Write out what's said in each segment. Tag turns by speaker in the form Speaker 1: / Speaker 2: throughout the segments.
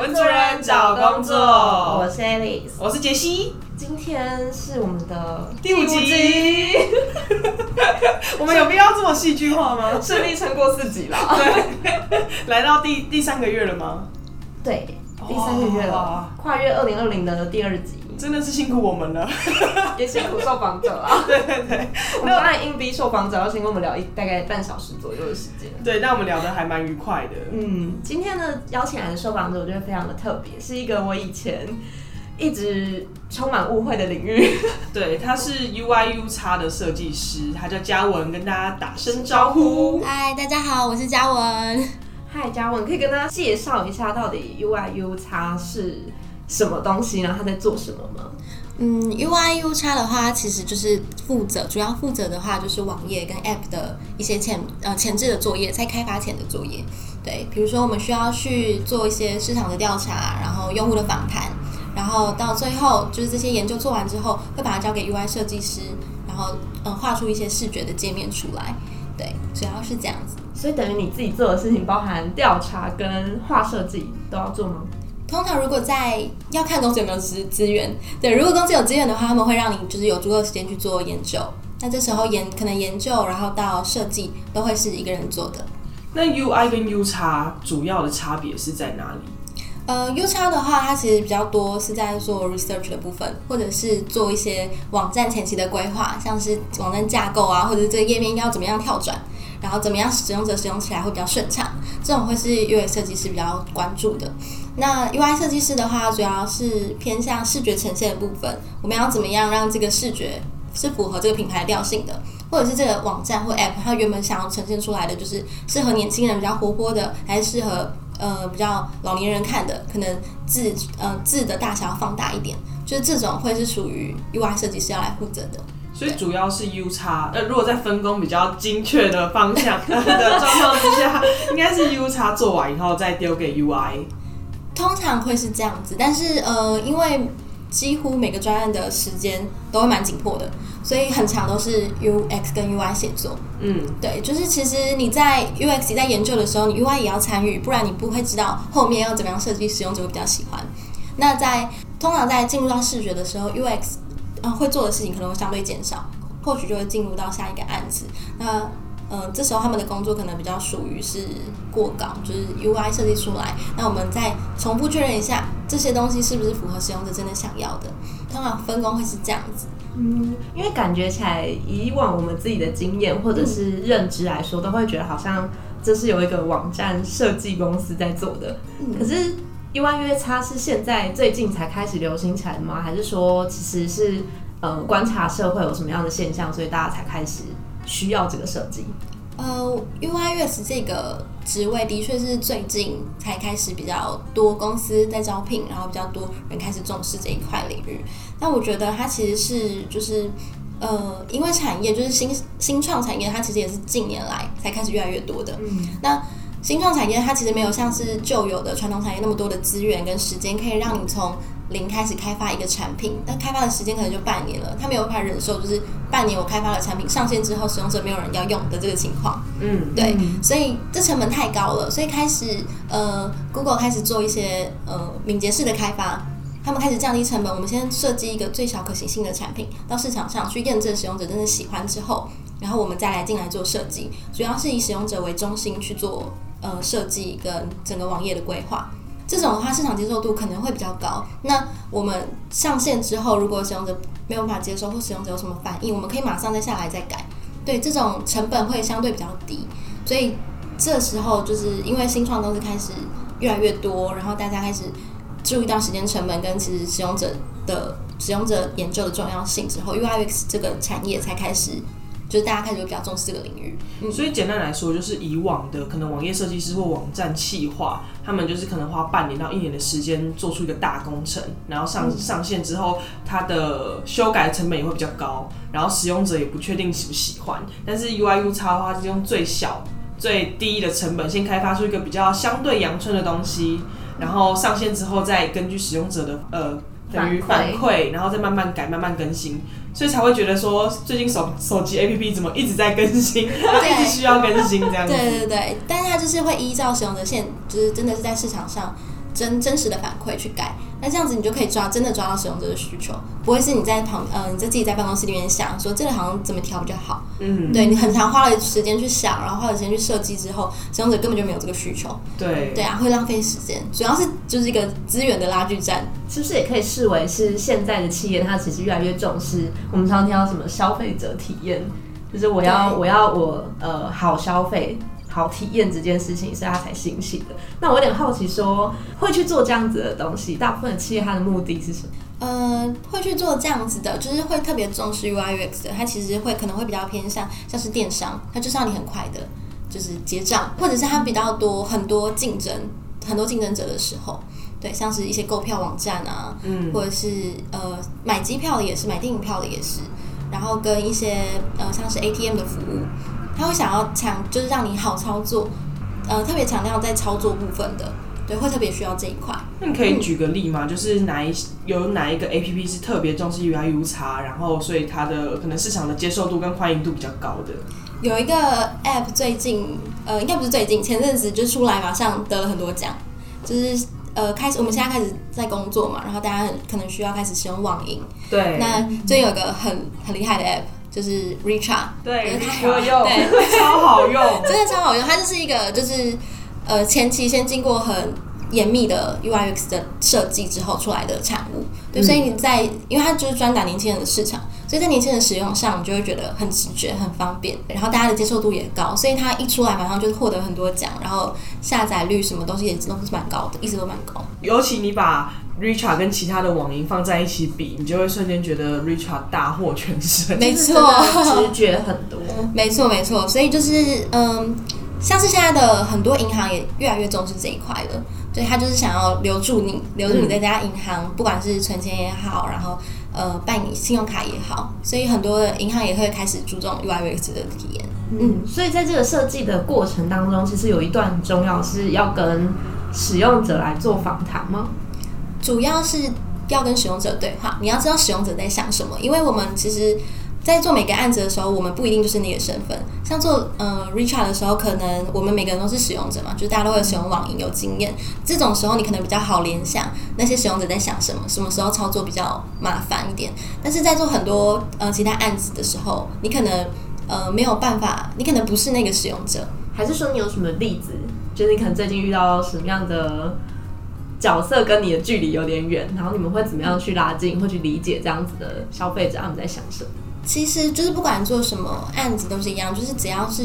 Speaker 1: 文主任找工作。
Speaker 2: 我是 Alice，
Speaker 1: 我是杰西，
Speaker 2: 今天是我们的
Speaker 1: 第五集，我们有必要这么戏剧化吗？
Speaker 2: 顺利撑过四集了，
Speaker 1: 对，来到第第三个月了吗？
Speaker 2: 对，第三个月了，跨越二零二零的第二集，
Speaker 1: 真的是辛苦我们了。
Speaker 2: 也辛苦受访者 了。
Speaker 1: 对对对，
Speaker 2: 我们当然硬逼受访者要先跟我们聊一大概半小时左右的时间。
Speaker 1: 对，但我们聊的还蛮愉快的。
Speaker 2: 嗯，今天呢邀请来的受访者，我觉得非常的特别，是一个我以前一直充满误会的领域。
Speaker 1: 对，他是 UIU 叉的设计师，他叫嘉文，跟大家打声招呼。
Speaker 3: 嗨，大家好，我是嘉文。
Speaker 2: 嗨，嘉文，可以跟大家介绍一下到底 UIU 叉是什么东西，然后他在做什么吗？
Speaker 3: 嗯，UIU 叉的话，其实就是负责，主要负责的话就是网页跟 App 的一些前呃前置的作业，在开发前的作业。对，比如说我们需要去做一些市场的调查，然后用户的访谈，然后到最后就是这些研究做完之后，会把它交给 UI 设计师，然后嗯画出一些视觉的界面出来。对，主要是这样子。
Speaker 2: 所以等于你自己做的事情，包含调查跟画设计都要做吗？
Speaker 3: 通常如果在要看公司有没有资资源，对，如果公司有资源的话，他们会让你就是有足够的时间去做研究。那这时候研可能研究，然后到设计都会是一个人做的。
Speaker 1: 那 UI 跟 U 叉主要的差别是在哪里？
Speaker 3: 呃，U 叉的话，它其实比较多是在做 research 的部分，或者是做一些网站前期的规划，像是网站架构啊，或者这个页面应该要怎么样跳转，然后怎么样使用者使用起来会比较顺畅，这种会是 UI 设计师比较关注的。那 UI 设计师的话，主要是偏向视觉呈现的部分，我们要怎么样让这个视觉是符合这个品牌调性的，或者是这个网站或 App 它原本想要呈现出来的，就是适合年轻人比较活泼的，还是适合呃比较老年人看的，可能字呃字的大小要放大一点，就是这种会是属于 UI 设计师要来负责的。
Speaker 1: 所以主要是 U 叉，呃，如果在分工比较精确的方向的状况之下，应该是 U 叉做完以后再丢给 UI。
Speaker 3: 通常会是这样子，但是呃，因为几乎每个专案的时间都会蛮紧迫的，所以很长都是 UX 跟 UI 写作。
Speaker 1: 嗯，
Speaker 3: 对，就是其实你在 UX 在研究的时候，你 UI 也要参与，不然你不会知道后面要怎么样设计，使用者会比较喜欢。那在通常在进入到视觉的时候，UX 呃会做的事情可能会相对减少，或许就会进入到下一个案子。那呃，这时候他们的工作可能比较属于是过稿，就是 UI 设计出来，那我们再重复确认一下这些东西是不是符合使用者真的想要的。通常分工会是这样子。
Speaker 2: 嗯，因为感觉起来，以往我们自己的经验或者是认知来说，都会觉得好像这是有一个网站设计公司在做的。可是 UI 约叉是现在最近才开始流行起来的吗？还是说其实是呃观察社会有什么样的现象，所以大家才开始？需要这个设计，
Speaker 3: 呃，UI UX 这个职位的确是最近才开始比较多公司在招聘，然后比较多人开始重视这一块领域。那我觉得它其实是就是呃，因为产业就是新新创产业，它其实也是近年来才开始越来越多的。嗯，那新创产业它其实没有像是旧有的传统产业那么多的资源跟时间，可以让你从零开始开发一个产品，但开发的时间可能就半年了，他没有办法忍受就是半年我开发了产品上线之后，使用者没有人要用的这个情况。嗯，对，所以这成本太高了，所以开始呃，Google 开始做一些呃敏捷式的开发，他们开始降低成本。我们先设计一个最小可行性的产品到市场上去验证使用者真的喜欢之后，然后我们再来进来做设计，主要是以使用者为中心去做呃设计跟整个网页的规划。这种的话，市场接受度可能会比较高。那我们上线之后，如果使用者没有办法接受，或使用者有什么反应，我们可以马上再下来再改。对，这种成本会相对比较低。所以这时候就是因为新创公司开始越来越多，然后大家开始注意到时间成本跟其实使用者的使用者研究的重要性之后，UIX 这个产业才开始。就是大家开始比较重视这个领域，
Speaker 1: 所以简单来说，就是以往的可能网页设计师或网站企划，他们就是可能花半年到一年的时间做出一个大工程，然后上上线之后，它的修改成本也会比较高，然后使用者也不确定喜不喜欢。但是 UIU 叉的话，是用最小最低的成本，先开发出一个比较相对阳春的东西，然后上线之后再根据使用者的呃。等于反馈，然后再慢慢改、慢慢更新，所以才会觉得说最近手手机 APP 怎么一直在更新，一直需要更新这样子。
Speaker 3: 对对对，但是它就是会依照使用的现，就是真的是在市场上真真实的反馈去改。那这样子你就可以抓真的抓到使用者的需求，不会是你在旁呃你在自己在办公室里面想说这个好像怎么调比较好。
Speaker 1: 嗯，
Speaker 3: 对你很长花了时间去想，然后花了时间去设计之后，使用者根本就没有这个需求。
Speaker 1: 对
Speaker 3: 对啊，会浪费时间，主要是就是一个资源的拉锯战。
Speaker 2: 是不是也可以视为是现在的企业它其实越来越重视我们常常听到什么消费者体验，就是我要我要我呃好消费。好体验这件事情，所以他才兴起的。那我有点好奇说会去做这样子的东西，大部分的企业它的目的是什么？
Speaker 3: 呃，会去做这样子的，就是会特别重视 UI UX 的，它其实会可能会比较偏向像是电商，它就是让你很快的，就是结账，或者是它比较多很多竞争，很多竞争者的时候，对，像是一些购票网站啊，
Speaker 1: 嗯
Speaker 3: 或者是呃买机票的也是，买电影票的也是，然后跟一些呃像是 ATM 的服务，他会想要强，就是让你好操作，呃，特别强调在操作部分的，对，会特别需要这一块。
Speaker 1: 那你可以举个例吗？就是哪一有哪一个 A P P 是特别重视 U I U X，然后所以它的可能市场的接受度跟欢迎度比较高的。
Speaker 3: 有一个 App 最近，呃，应该不是最近，前阵子就出来，马上得了很多奖，就是呃，开始我们现在开始在工作嘛，然后大家很可能需要开始使用网银。
Speaker 1: 对
Speaker 3: 那最近有一个很很厉害的 App，就是 Recha，
Speaker 1: 对，
Speaker 3: 它
Speaker 1: 我用，
Speaker 3: 对，
Speaker 1: 超好用。
Speaker 3: 真的超好用。它就是一个就是呃前期先经过很严密的 UI UX 的设计之后出来的产物。对，所以你在因为它就是专打年轻人的市场，所以在年轻人使用上，你就会觉得很直觉、很方便，然后大家的接受度也高，所以它一出来马上就获得很多奖，然后下载率什么东西也都是蛮高的，一直都蛮高。
Speaker 1: 尤其你把 Richard 跟其他的网银放在一起比，你就会瞬间觉得 Richard 大获全胜。
Speaker 3: 没
Speaker 2: 就是
Speaker 3: 错
Speaker 2: 直觉很多。
Speaker 3: 没错，没错，所以就是嗯，像是现在的很多银行也越来越重视这一块了，对，他就是想要留住你，留住你在这家银行，不管是存钱也好，然后呃办你信用卡也好，所以很多的银行也会开始注重 UI UX 的体验。
Speaker 2: 嗯，所以在这个设计的过程当中，其实有一段很重要是要跟使用者来做访谈吗？
Speaker 3: 主要是要跟使用者对话，你要知道使用者在想什么，因为我们其实。在做每个案子的时候，我们不一定就是那个身份。像做呃 Richard 的时候，可能我们每个人都是使用者嘛，就是大家都会使用网银，有经验。这种时候，你可能比较好联想那些使用者在想什么，什么时候操作比较麻烦一点。但是在做很多呃其他案子的时候，你可能呃没有办法，你可能不是那个使用者。
Speaker 2: 还是说你有什么例子？就是你可能最近遇到什么样的角色跟你的距离有点远，然后你们会怎么样去拉近，或去理解这样子的消费者他们在想什么？
Speaker 3: 其实就是不管做什么案子都是一样，就是只要是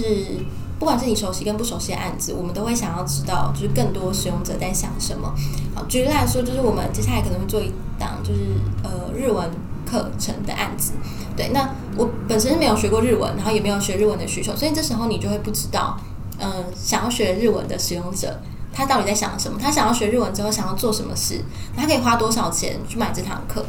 Speaker 3: 不管是你熟悉跟不熟悉的案子，我们都会想要知道，就是更多使用者在想什么。好，举例来说，就是我们接下来可能会做一档就是呃日文课程的案子。对，那我本身是没有学过日文，然后也没有学日文的需求，所以这时候你就会不知道，呃，想要学日文的使用者他到底在想什么，他想要学日文之后想要做什么事，他可以花多少钱去买这堂课？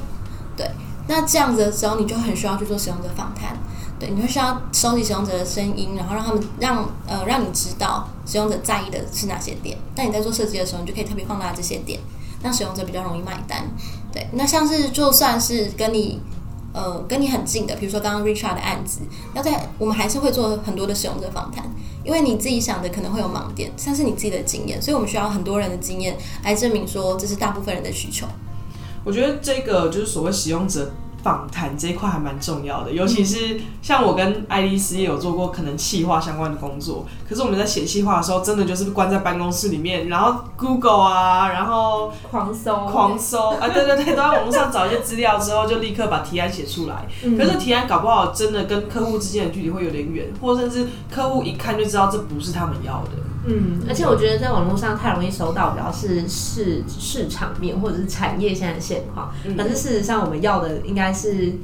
Speaker 3: 对。那这样子的时候，你就很需要去做使用者访谈，对，你会需要收集使用者的声音，然后让他们让呃让你知道使用者在意的是哪些点。那你在做设计的时候，你就可以特别放大这些点，让使用者比较容易买单。对，那像是就算是跟你呃跟你很近的，比如说刚刚 Richard 的案子，要在我们还是会做很多的使用者访谈，因为你自己想的可能会有盲点，像是你自己的经验，所以我们需要很多人的经验来证明说这是大部分人的需求。
Speaker 1: 我觉得这个就是所谓使用者访谈这一块还蛮重要的，尤其是像我跟爱丽丝也有做过可能企划相关的工作，可是我们在写企划的时候，真的就是关在办公室里面，然后 Google 啊，然后
Speaker 2: 狂搜，
Speaker 1: 狂搜啊，对对对，都在网络上找一些资料之后，就立刻把提案写出来。可是提案搞不好真的跟客户之间的距离会有点远，或甚至客户一看就知道这不是他们要的。
Speaker 2: 嗯，而且我觉得在网络上太容易收到比较是市市场面或者是产业现在的现况，但是事实上我们要的应该是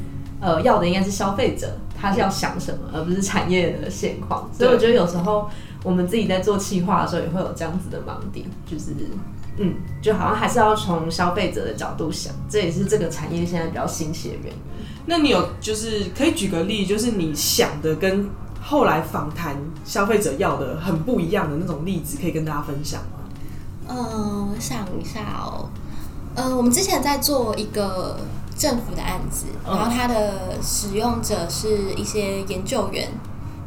Speaker 2: 呃要的应该是消费者他是要想什么，而不是产业的现况。所以我觉得有时候我们自己在做企划的时候也会有这样子的盲点，就是嗯，就好像还是要从消费者的角度想，这也是这个产业现在比较兴起的原因。
Speaker 1: 那你有就是可以举个例，就是你想的跟后来访谈消费者要的很不一样的那种例子，可以跟大家分享吗？
Speaker 3: 嗯，我想一下哦。呃，我们之前在做一个政府的案子，然后它的使用者是一些研究员，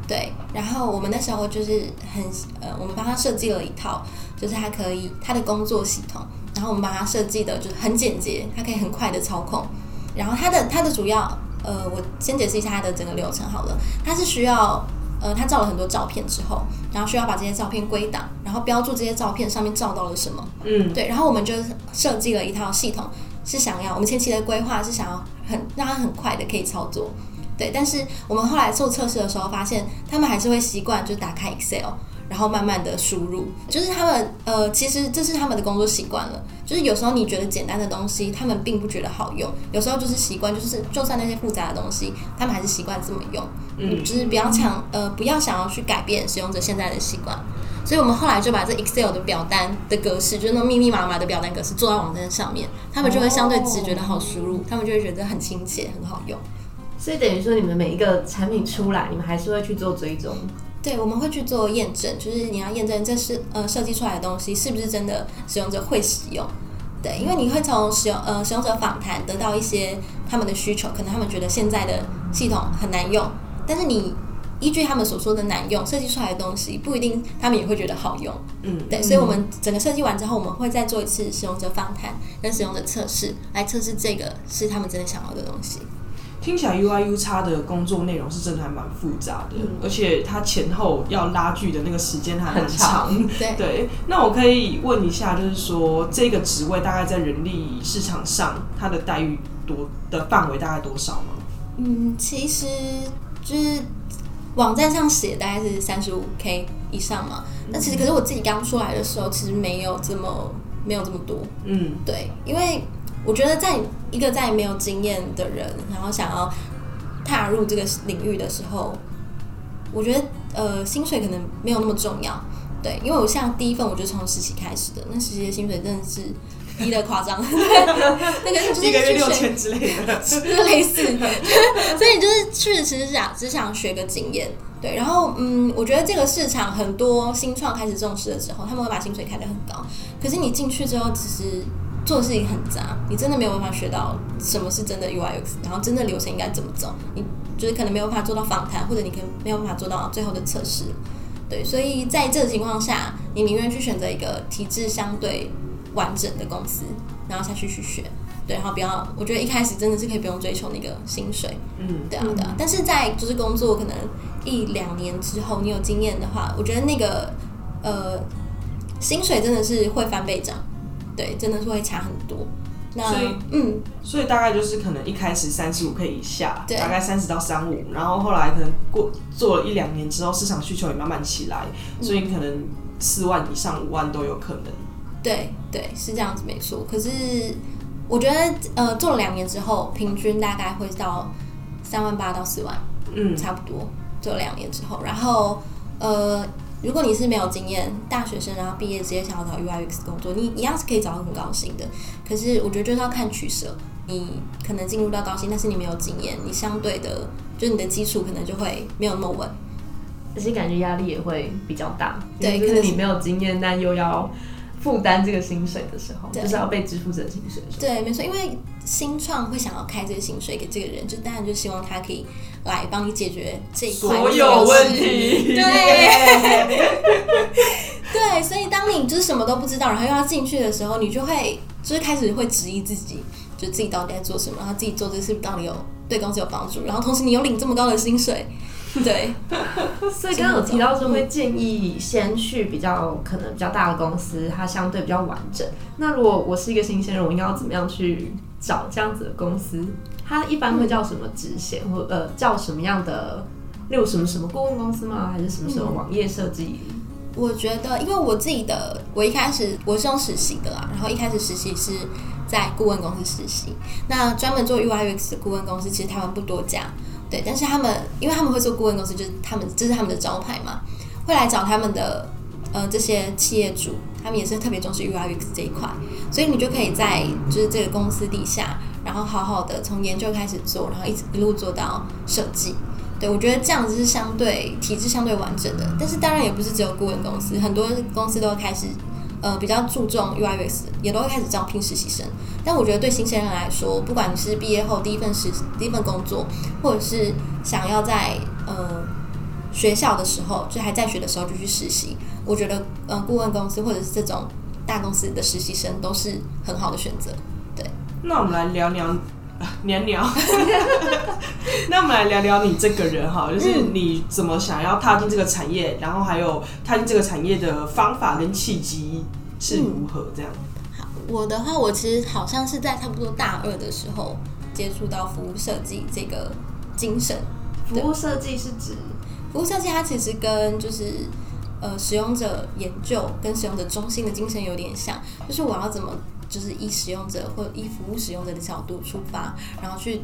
Speaker 3: 对，然后我们那时候就是很呃，我们帮他设计了一套，就是他可以他的工作系统，然后我们帮他设计的就是很简洁，他可以很快的操控，然后它的它的主要呃，我先解释一下它的整个流程好了，它是需要。呃，他照了很多照片之后，然后需要把这些照片归档，然后标注这些照片上面照到了什么。
Speaker 1: 嗯，
Speaker 3: 对，然后我们就设计了一套系统，是想要我们前期的规划是想要很让它很快的可以操作。对，但是我们后来做测试的时候发现，他们还是会习惯就打开 Excel。然后慢慢的输入，就是他们呃，其实这是他们的工作习惯了。就是有时候你觉得简单的东西，他们并不觉得好用。有时候就是习惯，就是就算那些复杂的东西，他们还是习惯这么用。嗯，就是不要强呃，不要想要去改变使用者现在的习惯。所以我们后来就把这 Excel 的表单的格式，就是那种密密麻麻的表单格式，做在网站上面，他们就会相对直觉的好输入，他们就会觉得很亲切，很好用。
Speaker 2: 所以等于说，你们每一个产品出来，你们还是会去做追踪。
Speaker 3: 对，我们会去做验证，就是你要验证这是呃设计出来的东西是不是真的使用者会使用。对，因为你会从使用呃使用者访谈得到一些他们的需求，可能他们觉得现在的系统很难用，但是你依据他们所说的难用设计出来的东西，不一定他们也会觉得好用。嗯，对，所以我们整个设计完之后，我们会再做一次使用者访谈跟使用者测试，来测试这个是他们真的想要的东西。
Speaker 1: 听起来 U I U 叉的工作内容是真的还蛮复杂的，而且它前后要拉锯的那个时间还蛮长。
Speaker 3: 对，
Speaker 1: 那我可以问一下，就是说这个职位大概在人力市场上，它的待遇多的范围大概多少吗？
Speaker 3: 嗯，其实就是网站上写大概是三十五 K 以上嘛。那其实可是我自己刚出来的时候，其实没有这么没有这么多。嗯，对，因为。我觉得在一个在没有经验的人，然后想要踏入这个领域的时候，我觉得呃薪水可能没有那么重要，对，因为我像第一份我就从实习开始的，那实习的薪水真的是低的夸张，那个就是
Speaker 1: 一个月六千之类的，
Speaker 3: 类似，所以就是去其实是想只想学个经验，对，然后嗯，我觉得这个市场很多新创开始重视的时候，他们会把薪水开得很高，可是你进去之后，其实。做事情很杂，你真的没有办法学到什么是真的 UI UX，然后真的流程应该怎么走，你就是可能没有办法做到访谈，或者你可能没有办法做到最后的测试，对，所以在这个情况下，你宁愿去选择一个体制相对完整的公司，然后下去去学，对，然后不要，我觉得一开始真的是可以不用追求那个薪水，嗯，对啊，对啊，但是在就是工作可能一两年之后，你有经验的话，我觉得那个呃薪水真的是会翻倍涨。对，真的是会差很多。那
Speaker 1: 所以，嗯，所以大概就是可能一开始三十五 K 以下，大概三十到三五，然后后来可能过做了一两年之后，市场需求也慢慢起来，所以可能四万以上五万都有可能。
Speaker 3: 对对，是这样子没错。可是我觉得，呃，做了两年之后，平均大概会到三万八到四万，嗯，差不多。做了两年之后，然后，呃。如果你是没有经验大学生，然后毕业直接想要找 UI UX 工作，你一样是可以找到很高薪的。可是我觉得就是要看取舍，你可能进入到高薪，但是你没有经验，你相对的，就你的基础可能就会没有那么稳，
Speaker 2: 而且感觉压力也会比较大。
Speaker 3: 对，
Speaker 2: 可能你没有经验，但又要。负担这个薪水的时候，就是要被支付这个薪水。
Speaker 3: 对，没错，因为新创会想要开这个薪水给这个人，就当然就希望他可以来帮你解决这一块
Speaker 1: 所有问题。
Speaker 3: 对，对，所以当你就是什么都不知道，然后又要进去的时候，你就会就是开始会质疑自己，就自己到底在做什么，然后自己做这事到底有对公司有帮助，然后同时你又领这么高的薪水。对，
Speaker 2: 所以刚刚有提到说会建议先去比较可能比较大的公司，它相对比较完整。那如果我是一个新鲜人，我应该要怎么样去找这样子的公司？它一般会叫什么职衔，或呃叫什么样的，例如什么什么顾问公司吗？还是什么什么网页设计？
Speaker 3: 我觉得，因为我自己的，我一开始我是用实习的啦，然后一开始实习是在顾问公司实习，那专门做 UI UX 的顾问公司，其实台湾不多家。对，但是他们，因为他们会做顾问公司，就是他们这是他们的招牌嘛，会来找他们的呃这些企业主，他们也是特别重视 UX 这一块，所以你就可以在就是这个公司底下，然后好好的从研究开始做，然后一直一路做到设计。对我觉得这样子是相对体制相对完整的，但是当然也不是只有顾问公司，很多公司都开始呃比较注重 UI UX，也都会开始招聘实习生。但我觉得对新鲜人来说，不管你是毕业后第一份实第一份工作，或者是想要在呃学校的时候，就还在学的时候就去实习，我觉得呃顾问公司或者是这种大公司的实习生都是很好的选择。对，
Speaker 1: 那我们来聊聊。聊聊，那我们来聊聊你这个人哈，就是你怎么想要踏进这个产业，然后还有踏进这个产业的方法跟契机是如何这样？
Speaker 3: 好，我的话，我其实好像是在差不多大二的时候接触到服务设计这个精神。
Speaker 2: 服务设计是指
Speaker 3: 服务设计，它其实跟就是呃使用者研究跟使用者中心的精神有点像，就是我要怎么。就是以使用者或以服务使用者的角度出发，然后去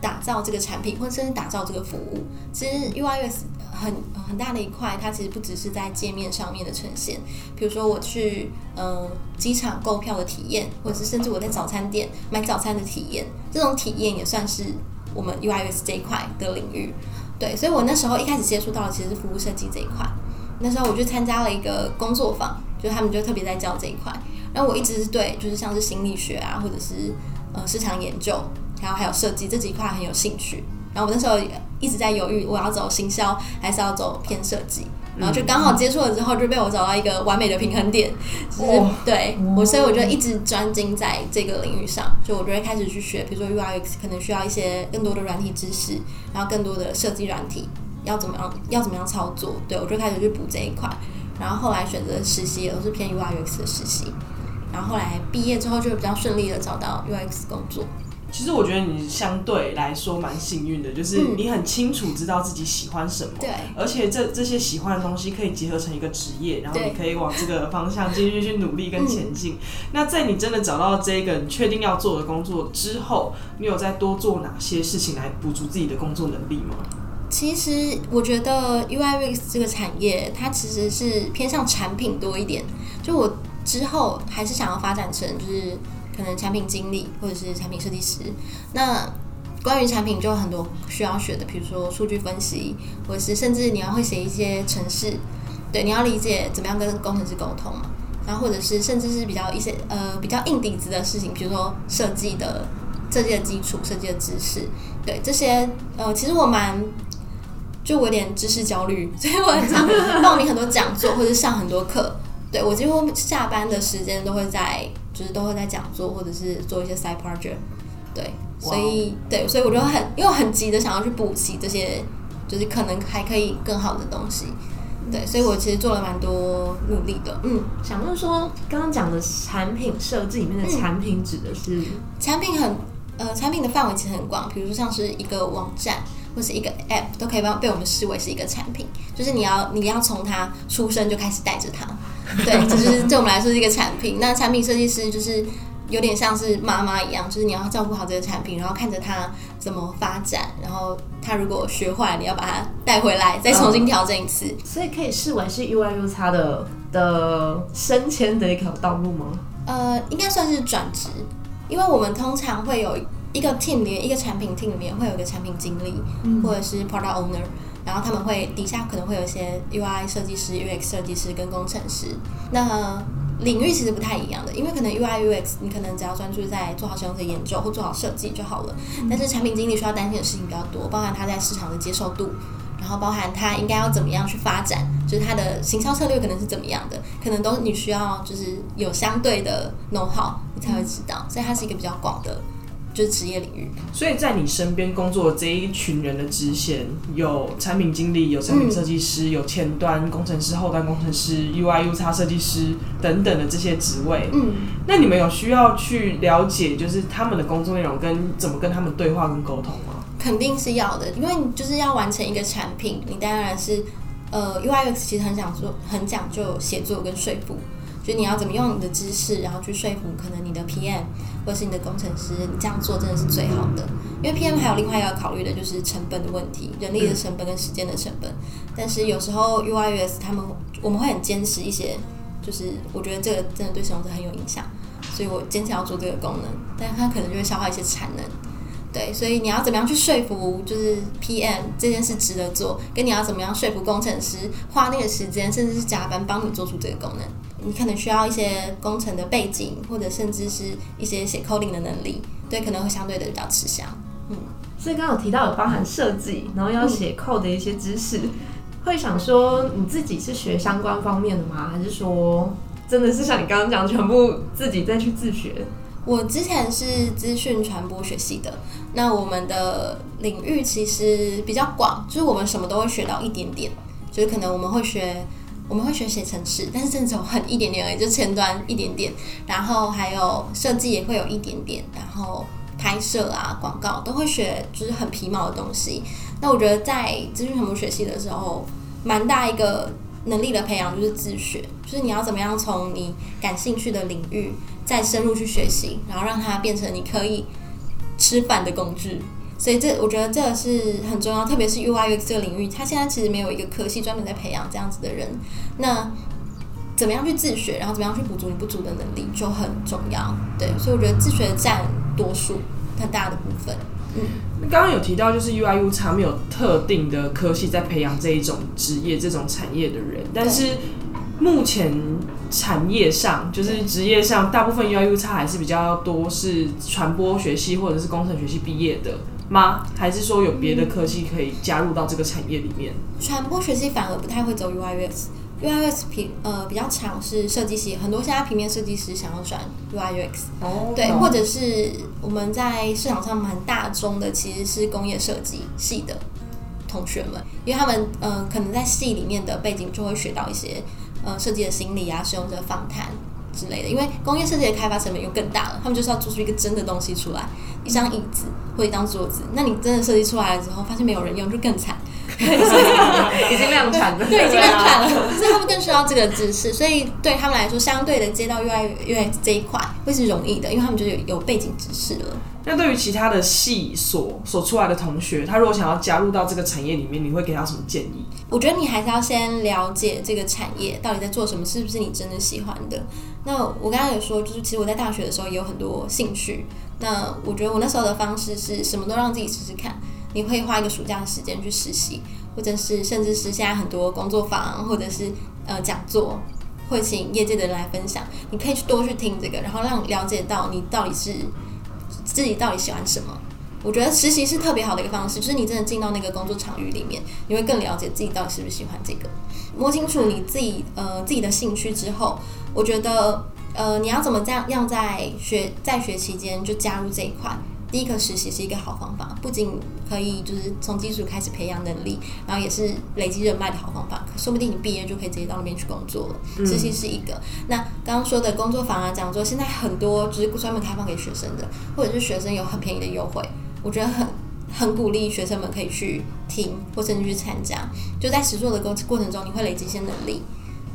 Speaker 3: 打造这个产品，或者甚至打造这个服务。其实 UI/US 很很大的一块，它其实不只是在界面上面的呈现。比如说我去嗯机场购票的体验，或者是甚至我在早餐店买早餐的体验，这种体验也算是我们 UI/US 这一块的领域。对，所以我那时候一开始接触到的其实是服务设计这一块。那时候我去参加了一个工作坊，就他们就特别在教这一块。然后我一直是对，就是像是心理学啊，或者是呃市场研究，然后还有设计这几块很有兴趣。然后我那时候一直在犹豫，我要走行销还是要走偏设计。然后就刚好接触了之后，就被我找到一个完美的平衡点，就是对我，所以我就一直专精在这个领域上。就我就会开始去学，比如说 UI X 可能需要一些更多的软体知识，然后更多的设计软体要怎么样要怎么样操作，对我就开始去补这一块。然后后来选择实习也都是偏 UI X 的实习。然后后来毕业之后就比较顺利的找到 UX 工作。
Speaker 1: 其实我觉得你相对来说蛮幸运的，就是你很清楚知道自己喜欢什么，
Speaker 3: 对，
Speaker 1: 而且这这些喜欢的东西可以结合成一个职业，然后你可以往这个方向继续去努力跟前进。那在你真的找到这个你确定要做的工作之后，你有再多做哪些事情来补足自己的工作能力吗？
Speaker 3: 其实我觉得 UIX 这个产业它其实是偏向产品多一点，就我。之后还是想要发展成就是可能产品经理或者是产品设计师。那关于产品就有很多需要学的，比如说数据分析，或者是甚至你要会写一些程式，对，你要理解怎么样跟工程师沟通嘛。然后或者是甚至是比较一些呃比较硬底子的事情，比如说设计的设计的基础、设计的知识，对这些呃其实我蛮就我有点知识焦虑，所以我很常报名很多讲座或者上很多课。对，我几乎下班的时间都会在，就是都会在讲座或者是做一些 side project。对，所以对，所以我就很因为很急的想要去补习这些，就是可能还可以更好的东西。对，所以我其实做了蛮多努力的。嗯，
Speaker 2: 想问说，刚刚讲的产品设计里面的产品指的是
Speaker 3: 产品很呃，产品的范围其实很广，比如说像是一个网站。或是一个 App 都可以被被我们视为是一个产品，就是你要你要从它出生就开始带着它，对，就是对我们来说是一个产品。那产品设计师就是有点像是妈妈一样，就是你要照顾好这个产品，然后看着它怎么发展，然后它如果学坏，你要把它带回来，再重新调整一次。
Speaker 2: 所以可以视为是 UI UX 的的升迁的一条道路吗？
Speaker 3: 呃，应该算是转职，因为我们通常会有。一个 team 里面，一个产品 team 里面会有一个产品经理，或者是 product owner，然后他们会底下可能会有一些 UI 设计师、UX 设计师跟工程师。那领域其实不太一样的，因为可能 UI UX 你可能只要专注在做好使用者研究或做好设计就好了。但是产品经理需要担心的事情比较多，包含他在市场的接受度，然后包含他应该要怎么样去发展，就是他的行销策略可能是怎么样的，可能都你需要就是有相对的 know how 你才会知道，所以它是一个比较广的。就是职业领域，
Speaker 1: 所以在你身边工作的这一群人的支线，有产品经理，有产品设计师，有前端工程师、后端工程师、UI、UX 设计师等等的这些职位。嗯，那你们有需要去了解，就是他们的工作内容跟怎么跟他们对话跟沟通吗？
Speaker 3: 肯定是要的，因为你就是要完成一个产品，你当然是呃，UI、UX 其实很讲究，很讲究写作跟说服。就你要怎么用你的知识，然后去说服可能你的 PM 或者是你的工程师，你这样做真的是最好的。因为 PM 还有另外一个考虑的就是成本的问题，人力的成本跟时间的成本。但是有时候 UIUS 他们我们会很坚持一些，就是我觉得这个真的对使用者很有影响，所以我坚持要做这个功能，但它可能就会消耗一些产能。对，所以你要怎么样去说服就是 PM 这件事值得做，跟你要怎么样说服工程师花那个时间，甚至是加班帮你做出这个功能，你可能需要一些工程的背景，或者甚至是一些写 coding 的能力，对，可能会相对的比较吃香。嗯，
Speaker 2: 所以刚刚有提到有包含设计，然后要写 code 的一些知识，会想说你自己是学相关方面的吗？还是说真的是像你刚刚讲，全部自己再去自学？
Speaker 3: 我之前是资讯传播学系的，那我们的领域其实比较广，就是我们什么都会学到一点点，就是可能我们会学我们会学写程式，但是真的只有很一点点而已，就前端一点点，然后还有设计也会有一点点，然后拍摄啊广告都会学，就是很皮毛的东西。那我觉得在资讯传播学系的时候，蛮大一个能力的培养就是自学，就是你要怎么样从你感兴趣的领域。再深入去学习，然后让它变成你可以吃饭的工具。所以这我觉得这个是很重要，特别是 UIUX 这个领域，它现在其实没有一个科系专门在培养这样子的人。那怎么样去自学，然后怎么样去补足你不足的能力，就很重要。对，所以我觉得自学占多数很大的部分。
Speaker 1: 嗯，刚刚有提到就是 UIU 它没有特定的科系在培养这一种职业、这种产业的人，但是。目前产业上，就是职业上，大部分 U I U 差还是比较多，是传播学系或者是工程学系毕业的吗？还是说有别的科系可以加入到这个产业里面？
Speaker 3: 传播学系反而不太会走 U I U X，U I U X 平呃比较强是设计系，很多现在平面设计师想要转 U I U X，哦，对，或者是我们在市场上蛮大众的，其实是工业设计系的同学们，因为他们呃可能在系里面的背景就会学到一些。呃，设计的心理啊，使用者访谈之类的，因为工业设计的开发成本又更大了，他们就是要做出一个真的东西出来，一张椅子或一张桌子，那你真的设计出来了之后，发现没有人用，就更惨。
Speaker 2: 已经量产了，
Speaker 3: 对，已经量产了，所以他们更需要这个知识，所以对他们来说，相对的接到 UI UX 这一块会是容易的，因为他们就有有背景知识了。
Speaker 1: 那对于其他的系所所出来的同学，他如果想要加入到这个产业里面，你会给他什么建议？
Speaker 3: 我觉得你还是要先了解这个产业到底在做什么，是不是你真的喜欢的。那我刚刚有说，就是其实我在大学的时候也有很多兴趣。那我觉得我那时候的方式是什么都让自己试试看。你会花一个暑假的时间去实习，或者是甚至是现在很多工作坊或者是呃讲座，会请业界的人来分享。你可以去多去听这个，然后让了解到你到底是。自己到底喜欢什么？我觉得实习是特别好的一个方式，就是你真的进到那个工作场域里面，你会更了解自己到底是不是喜欢这个。摸清楚你自己呃自己的兴趣之后，我觉得呃你要怎么这样样在学在学期间就加入这一块。第一个实习是一个好方法，不仅可以就是从基础开始培养能力，然后也是累积人脉的好方法。说不定你毕业就可以直接到那边去工作了。实习是一个。那刚刚说的工作坊啊、讲座，现在很多就是专门开放给学生的，或者是学生有很便宜的优惠，我觉得很很鼓励学生们可以去听，或甚至去参加。就在实作的过过程中，你会累积一些能力，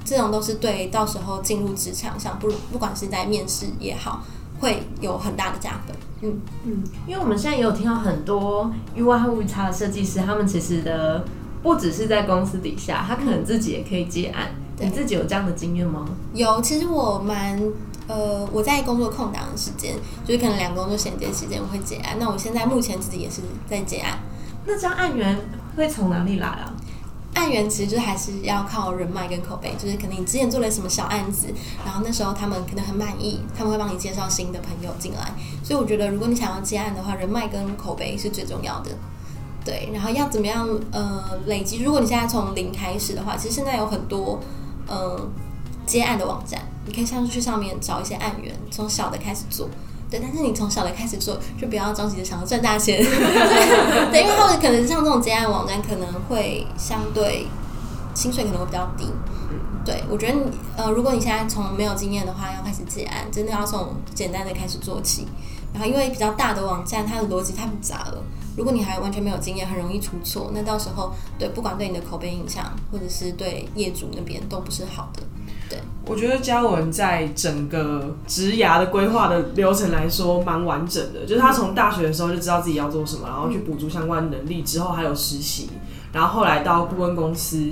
Speaker 3: 这种都是对到时候进入职场上，不不管是在面试也好。会有很大的加分，嗯
Speaker 2: 嗯，因为我们现在也有听到很多 UI 和 UI 差的设计师，他们其实的不只是在公司底下，他可能自己也可以接案。你自己有这样的经验吗？
Speaker 3: 有，其实我蛮呃，我在工作空档的时间，就是可能两个工作衔接时间，我会结案。那我现在目前自己也是在结案。
Speaker 2: 那这样案源会从哪里来啊？
Speaker 3: 案源其实就还是要靠人脉跟口碑，就是可能你之前做了什么小案子，然后那时候他们可能很满意，他们会帮你介绍新的朋友进来。所以我觉得，如果你想要接案的话，人脉跟口碑是最重要的。对，然后要怎么样呃累积？如果你现在从零开始的话，其实现在有很多嗯接案的网站，你可以上去上面找一些案源，从小的开始做。对，但是你从小的开始做，就不要着急的想要赚大钱。对，因为他们可能像这种接案网站，可能会相对薪水可能会比较低。对，我觉得你呃，如果你现在从没有经验的话，要开始接案，真的要从简单的开始做起。然后，因为比较大的网站，它的逻辑太复杂了，如果你还完全没有经验，很容易出错。那到时候，对，不管对你的口碑影响，或者是对业主那边，都不是好的。对，
Speaker 1: 我觉得嘉文在整个职涯的规划的流程来说蛮完整的，就是他从大学的时候就知道自己要做什么，然后去补足相关能力，之后还有实习，然后后来到顾问公司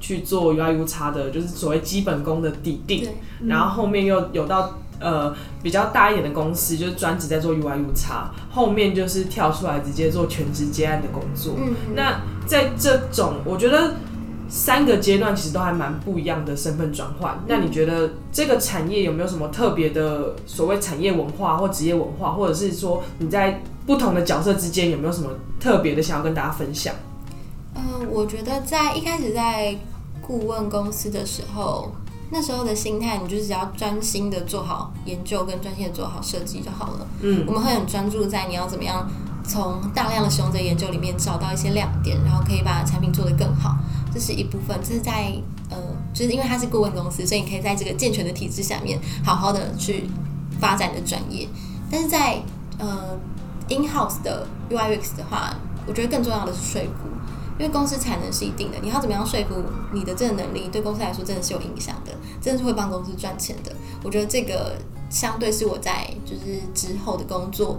Speaker 1: 去做 UI U 差的，就是所谓基本功的底定，然后后面又有到呃比较大一点的公司，就是专职在做 UI U 叉，后面就是跳出来直接做全职接案的工作。
Speaker 3: 嗯，
Speaker 1: 那在这种，我觉得三个阶段其实都还蛮不一样的身份转换。那你觉得这个产业有没有什么特别的所谓产业文化或职业文化，或者是说你在不同的角色之间有没有什么特别的想要跟大家分享？
Speaker 3: 呃，我觉得在一开始在顾问公司的时候，那时候的心态，你就是只要专心的做好研究跟专心的做好设计就好了。
Speaker 1: 嗯
Speaker 3: 我们会很专注在你要怎么样从大量的使用者研究里面找到一些亮点，然后可以把产品做得更好，这是一部分。这是在呃，就是因为它是顾问公司，所以你可以在这个健全的体制下面好好的去发展你的专业。但是在呃 in house 的 UI UX 的话，我觉得更重要的是说服。因为公司产能是一定的，你要怎么样说服你的这个能力，对公司来说真的是有影响的，真的是会帮公司赚钱的。我觉得这个相对是我在就是之后的工作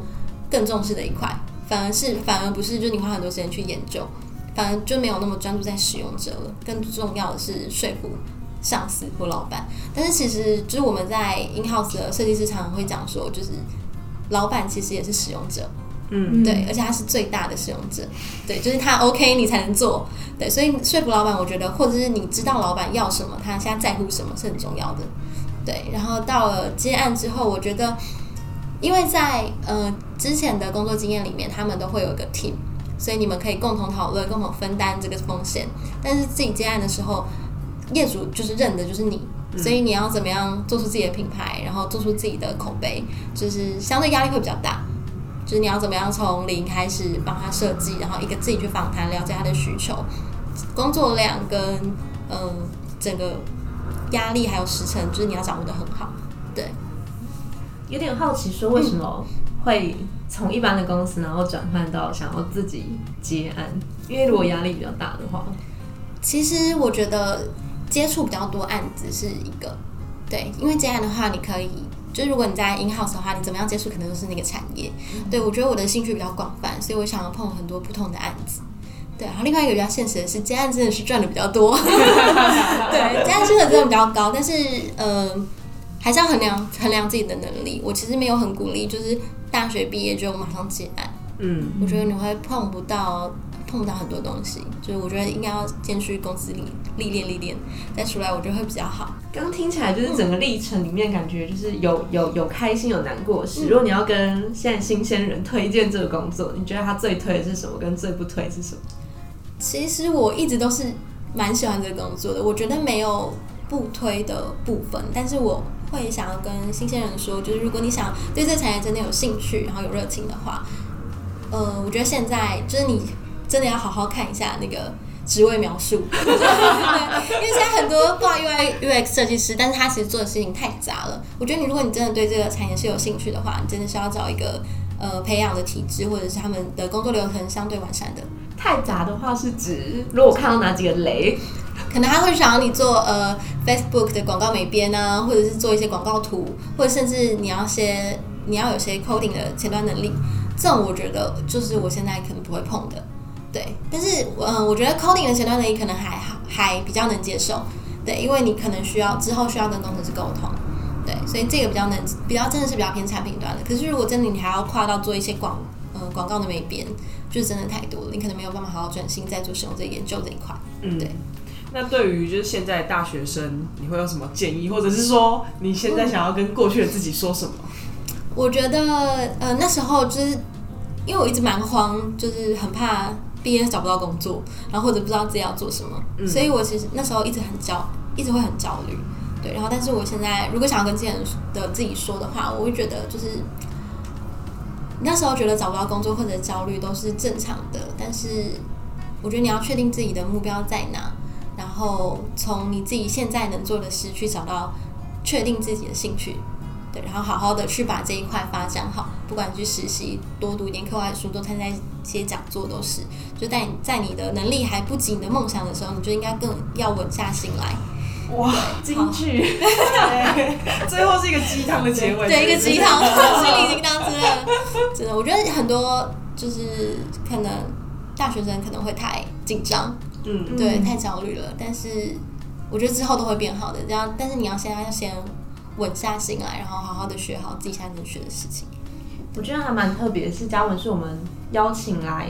Speaker 3: 更重视的一块，反而是反而不是就是你花很多时间去研究，反而就没有那么专注在使用者了。更重要的是说服上司或老板。但是其实就是我们在 in house 的设计师常常会讲说，就是老板其实也是使用者。
Speaker 1: 嗯
Speaker 3: 对，而且他是最大的使用者，对，就是他 OK 你才能做，对，所以说服老板，我觉得或者是你知道老板要什么，他现在在乎什么是很重要的，对，然后到了接案之后，我觉得，因为在呃之前的工作经验里面，他们都会有一个 team，所以你们可以共同讨论、共同分担这个风险，但是自己接案的时候，业主就是认的就是你。所以你要怎么样做出自己的品牌，然后做出自己的口碑，就是相对压力会比较大。就是你要怎么样从零开始帮他设计，然后一个自己去访谈，了解他的需求、工作量跟嗯、整个压力还有时程，就是你要掌握的很好。对，
Speaker 2: 有点好奇，说为什么会从一般的公司，然后转换到想要自己接案？因为如果压力比较大的话，
Speaker 3: 其实我觉得接触比较多案子是一个对，因为接案的话，你可以。就是如果你在 in house 的话，你怎么样接触可能都是那个产业。对我觉得我的兴趣比较广泛，所以我想要碰很多不同的案子。对，然后另外一个比较现实的是，接案真的是赚的比较多。对，接案薪水真的比较高，但是呃，还是要衡量衡量自己的能力。我其实没有很鼓励，就是大学毕业就马上结案。
Speaker 1: 嗯，
Speaker 3: 我觉得你会碰不到。碰不到很多东西，就是我觉得应该要先去公司里历练历练，再出来我觉得会比较好。
Speaker 2: 刚听起来就是整个历程里面感觉就是有有有开心有难过的事。如果你要跟现在新鲜人推荐这个工作，你觉得他最推的是什么，跟最不推是什么？
Speaker 3: 其实我一直都是蛮喜欢这个工作的，我觉得没有不推的部分，但是我会想要跟新鲜人说，就是如果你想对这个产业真的有兴趣，然后有热情的话，呃，我觉得现在就是你。真的要好好看一下那个职位描述，对，因为现在很多挂 UI UX 设计师，但是他其实做的事情太杂了。我觉得你如果你真的对这个产业是有兴趣的话，你真的是要找一个呃培养的体制，或者是他们的工作流程相对完善的。
Speaker 2: 太杂的话是指，如果看到哪几个雷，
Speaker 3: 可能他会想要你做呃 Facebook 的广告美编啊，或者是做一些广告图，或者甚至你要些你要有些 coding 的前端能力，这种我觉得就是我现在可能不会碰的。对，但是嗯、呃，我觉得 coding 的前端能力可能还好，还比较能接受。对，因为你可能需要之后需要跟工程师沟通，对，所以这个比较能比较真的是比较偏产品端的。可是如果真的你还要跨到做一些广呃广告的美编，就真的太多了，你可能没有办法好好专心在做使用者研究这一块。
Speaker 1: 嗯，
Speaker 3: 对。
Speaker 1: 那对于就是现在大学生，你会有什么建议，或者是说你现在想要跟过去的自己说什么？
Speaker 3: 我觉得呃那时候就是因为我一直蛮慌，就是很怕。毕业找不到工作，然后或者不知道自己要做什么，嗯、所以我其实那时候一直很焦，一直会很焦虑。对，然后但是我现在如果想要跟之前的自己说的话，我会觉得就是那时候觉得找不到工作或者焦虑都是正常的，但是我觉得你要确定自己的目标在哪，然后从你自己现在能做的事去找到确定自己的兴趣。对，然后好好的去把这一块发展好，不管去实习、多读一点课外书、多参加一些讲座，都是。就在在你的能力还不及你的梦想的时候，你就应该更要稳下心来。
Speaker 1: 哇，京剧，最后是一个鸡汤的结尾，
Speaker 3: 对，一个鸡汤，心灵鸡汤之类的。真的，我觉得很多就是可能大学生可能会太紧张，
Speaker 1: 嗯，
Speaker 3: 对，太焦虑了。但是我觉得之后都会变好的。这样，但是你要现在要先稳下心来，然后好好的学好自己现在能学的事情。
Speaker 2: 我觉得还蛮特别，是嘉文是我们邀请来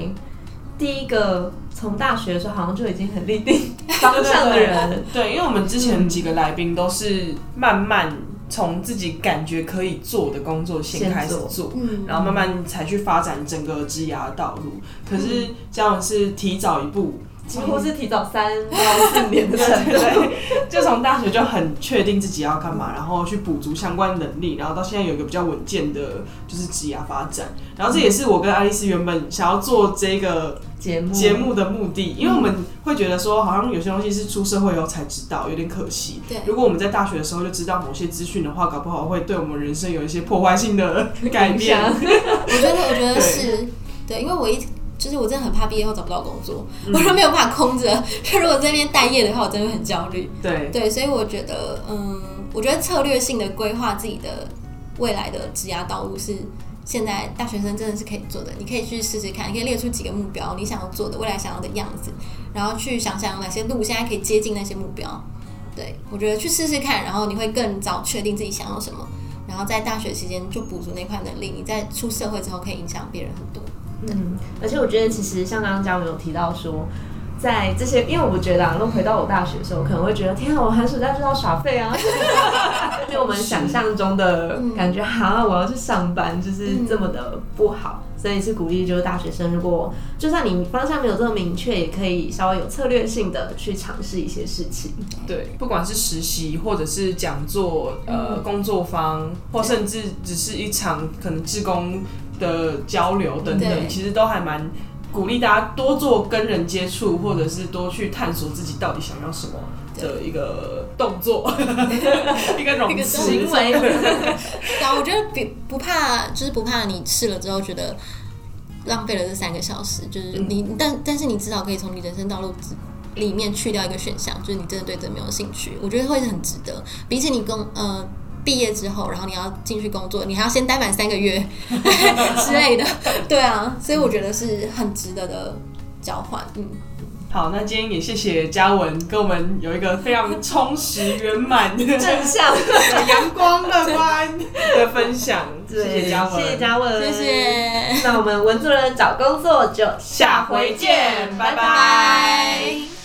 Speaker 2: 第一个从大学的时候好像就已经很立定方向的人。
Speaker 1: 对，因为我们之前几个来宾都是慢慢从自己感觉可以做的工作先开始做，
Speaker 3: 嗯
Speaker 1: 然后慢慢才去发展整个职涯道路。可是嘉文是提早一步，
Speaker 2: 几乎是提早三到四年的程度。
Speaker 1: 对，就从大学就很确定自己要干嘛，然后去补足相关能力，然后到现在有一个比较稳健的，就是职业发展。然后这也是我跟爱丽丝原本想要做这个
Speaker 2: 节目
Speaker 1: 节目的目的，因为我们会觉得说，好像有些东西是出社会以后才知道，有点可惜。
Speaker 3: 对
Speaker 1: 如果我们在大学的时候就知道某些资讯的话，搞不好会对我们人生有一些破坏性的 改变。
Speaker 3: 我觉得，我觉得是对，因为我一就是我真的很怕毕业后找不到工作，我都没有办法空着。就 如果在那边待业的话，我真的会很焦虑。
Speaker 1: 对，
Speaker 3: 对，所以我觉得，嗯，我觉得策略性的规划自己的未来的职涯道路是现在大学生真的是可以做的。你可以去试试看，你可以列出几个目标，你想要做的未来想要的样子，然后去想想哪些路现在可以接近那些目标。对我觉得去试试看，然后你会更早确定自己想要什么，然后在大学期间就补足那块能力，你在出社会之后可以影响别人很多。
Speaker 2: 嗯，而且我觉得其实像刚刚嘉文有提到说，在这些，因为我觉得啊，如果回到我大学的时候，可能会觉得天啊，我寒暑假就要耍废啊，比我们想象中的感觉，哈，我要去上班，就是这么的不好。所以是鼓励，就是大学生，如果就算你方向没有这么明确，也可以稍微有策略性的去尝试一些事情。
Speaker 1: 对，不管是实习或者是讲座、呃工作坊，或甚至只是一场可能志工的交流等等，其实都还蛮鼓励大家多做跟人接触，或者是多去探索自己到底想要什么的一个动作，一个
Speaker 2: 行为。
Speaker 3: 对啊，我觉得比不怕，就是不怕你试了之后觉得浪费了这三个小时，就是你，但但是你至少可以从你人生道路里面去掉一个选项，就是你真的对这没有兴趣，我觉得会很值得。比起你跟呃毕业之后，然后你要进去工作，你还要先待满三个月 之类的，对啊，所以我觉得是很值得的交换，嗯。
Speaker 1: 好，那今天也谢谢嘉文跟我们有一个非常充实圆满的
Speaker 2: 正向，
Speaker 1: 阳光乐观的分享，谢谢嘉文，
Speaker 2: 谢谢嘉文，
Speaker 3: 谢谢，
Speaker 2: 那我们文主任找工作就
Speaker 1: 下回见拜。拜
Speaker 3: 拜